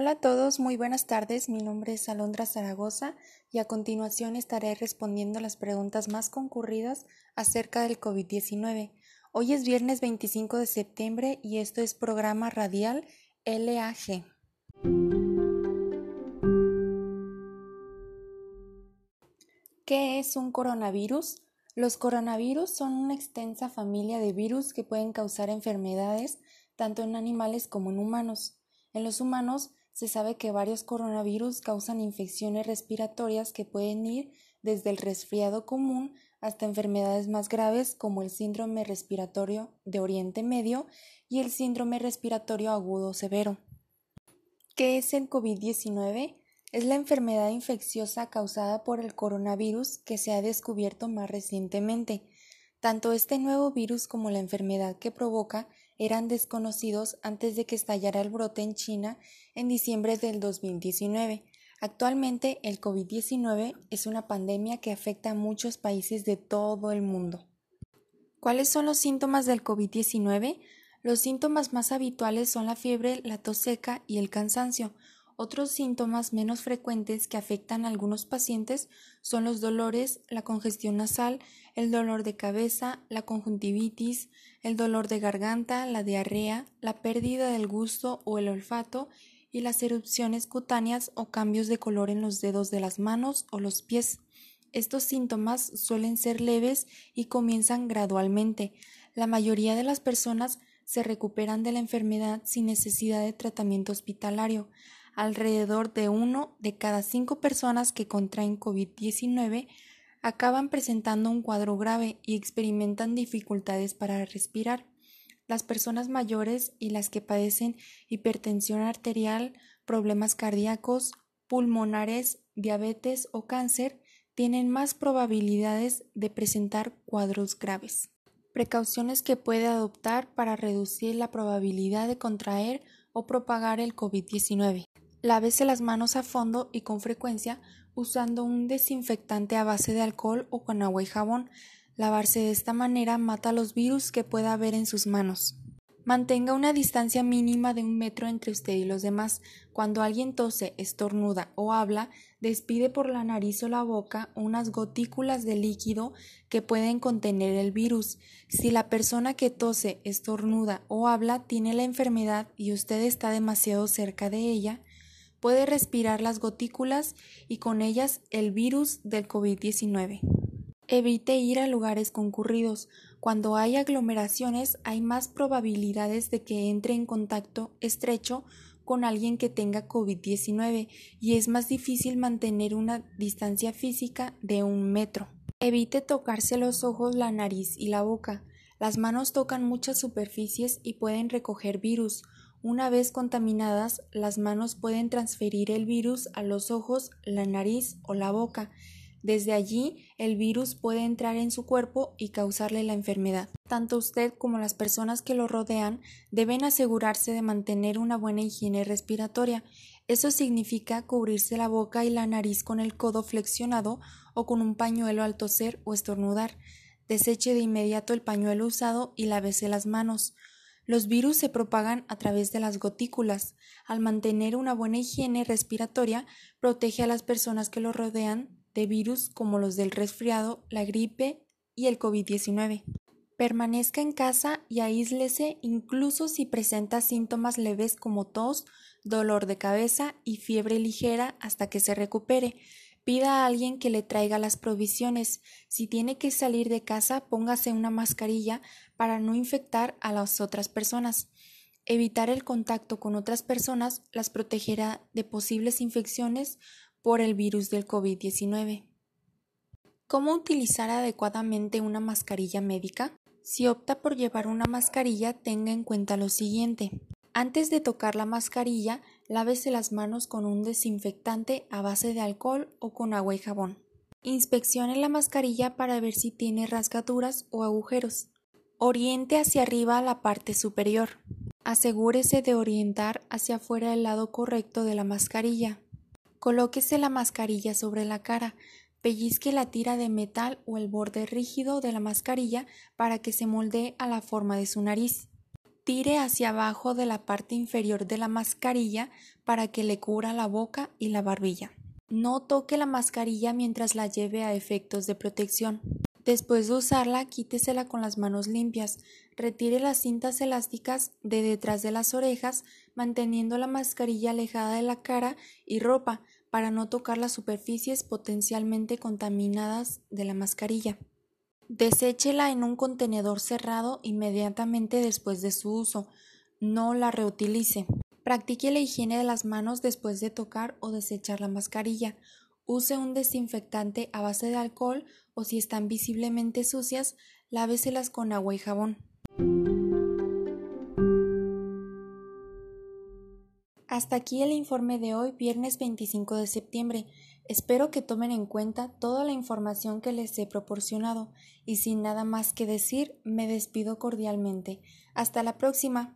Hola a todos, muy buenas tardes. Mi nombre es Alondra Zaragoza y a continuación estaré respondiendo las preguntas más concurridas acerca del COVID-19. Hoy es viernes 25 de septiembre y esto es programa radial LAG. ¿Qué es un coronavirus? Los coronavirus son una extensa familia de virus que pueden causar enfermedades tanto en animales como en humanos. En los humanos se sabe que varios coronavirus causan infecciones respiratorias que pueden ir desde el resfriado común hasta enfermedades más graves como el síndrome respiratorio de Oriente Medio y el síndrome respiratorio agudo severo. ¿Qué es el COVID-19? Es la enfermedad infecciosa causada por el coronavirus que se ha descubierto más recientemente. Tanto este nuevo virus como la enfermedad que provoca eran desconocidos antes de que estallara el brote en China en diciembre del 2019. Actualmente el COVID-19 es una pandemia que afecta a muchos países de todo el mundo. ¿Cuáles son los síntomas del COVID-19? Los síntomas más habituales son la fiebre, la tos seca y el cansancio. Otros síntomas menos frecuentes que afectan a algunos pacientes son los dolores, la congestión nasal, el dolor de cabeza, la conjuntivitis, el dolor de garganta, la diarrea, la pérdida del gusto o el olfato y las erupciones cutáneas o cambios de color en los dedos de las manos o los pies. Estos síntomas suelen ser leves y comienzan gradualmente. La mayoría de las personas se recuperan de la enfermedad sin necesidad de tratamiento hospitalario alrededor de uno de cada cinco personas que contraen COVID-19 acaban presentando un cuadro grave y experimentan dificultades para respirar. Las personas mayores y las que padecen hipertensión arterial, problemas cardíacos, pulmonares, diabetes o cáncer tienen más probabilidades de presentar cuadros graves. Precauciones que puede adoptar para reducir la probabilidad de contraer o propagar el COVID-19. Lávese las manos a fondo y con frecuencia usando un desinfectante a base de alcohol o con agua y jabón. Lavarse de esta manera mata los virus que pueda haber en sus manos. Mantenga una distancia mínima de un metro entre usted y los demás. Cuando alguien tose, estornuda o habla, despide por la nariz o la boca unas gotículas de líquido que pueden contener el virus. Si la persona que tose, estornuda o habla tiene la enfermedad y usted está demasiado cerca de ella, puede respirar las gotículas y con ellas el virus del COVID-19. Evite ir a lugares concurridos. Cuando hay aglomeraciones hay más probabilidades de que entre en contacto estrecho con alguien que tenga COVID-19 y es más difícil mantener una distancia física de un metro. Evite tocarse los ojos, la nariz y la boca. Las manos tocan muchas superficies y pueden recoger virus. Una vez contaminadas, las manos pueden transferir el virus a los ojos, la nariz o la boca. Desde allí, el virus puede entrar en su cuerpo y causarle la enfermedad. Tanto usted como las personas que lo rodean deben asegurarse de mantener una buena higiene respiratoria. Eso significa cubrirse la boca y la nariz con el codo flexionado o con un pañuelo al toser o estornudar. Deseche de inmediato el pañuelo usado y lávese las manos. Los virus se propagan a través de las gotículas. Al mantener una buena higiene respiratoria, protege a las personas que lo rodean de virus como los del resfriado, la gripe y el COVID-19. Permanezca en casa y aíslese incluso si presenta síntomas leves como tos, dolor de cabeza y fiebre ligera hasta que se recupere. Pida a alguien que le traiga las provisiones. Si tiene que salir de casa, póngase una mascarilla para no infectar a las otras personas. Evitar el contacto con otras personas las protegerá de posibles infecciones por el virus del COVID-19. ¿Cómo utilizar adecuadamente una mascarilla médica? Si opta por llevar una mascarilla, tenga en cuenta lo siguiente. Antes de tocar la mascarilla, lávese las manos con un desinfectante a base de alcohol o con agua y jabón. Inspeccione la mascarilla para ver si tiene rasgaduras o agujeros. Oriente hacia arriba la parte superior. Asegúrese de orientar hacia afuera el lado correcto de la mascarilla. Colóquese la mascarilla sobre la cara. Pellizque la tira de metal o el borde rígido de la mascarilla para que se moldee a la forma de su nariz. Tire hacia abajo de la parte inferior de la mascarilla para que le cubra la boca y la barbilla. No toque la mascarilla mientras la lleve a efectos de protección. Después de usarla, quítesela con las manos limpias. Retire las cintas elásticas de detrás de las orejas, manteniendo la mascarilla alejada de la cara y ropa para no tocar las superficies potencialmente contaminadas de la mascarilla. Deséchela en un contenedor cerrado inmediatamente después de su uso. No la reutilice. Practique la higiene de las manos después de tocar o desechar la mascarilla. Use un desinfectante a base de alcohol o si están visiblemente sucias, láveselas con agua y jabón. Hasta aquí el informe de hoy, viernes 25 de septiembre. Espero que tomen en cuenta toda la información que les he proporcionado y sin nada más que decir, me despido cordialmente. Hasta la próxima.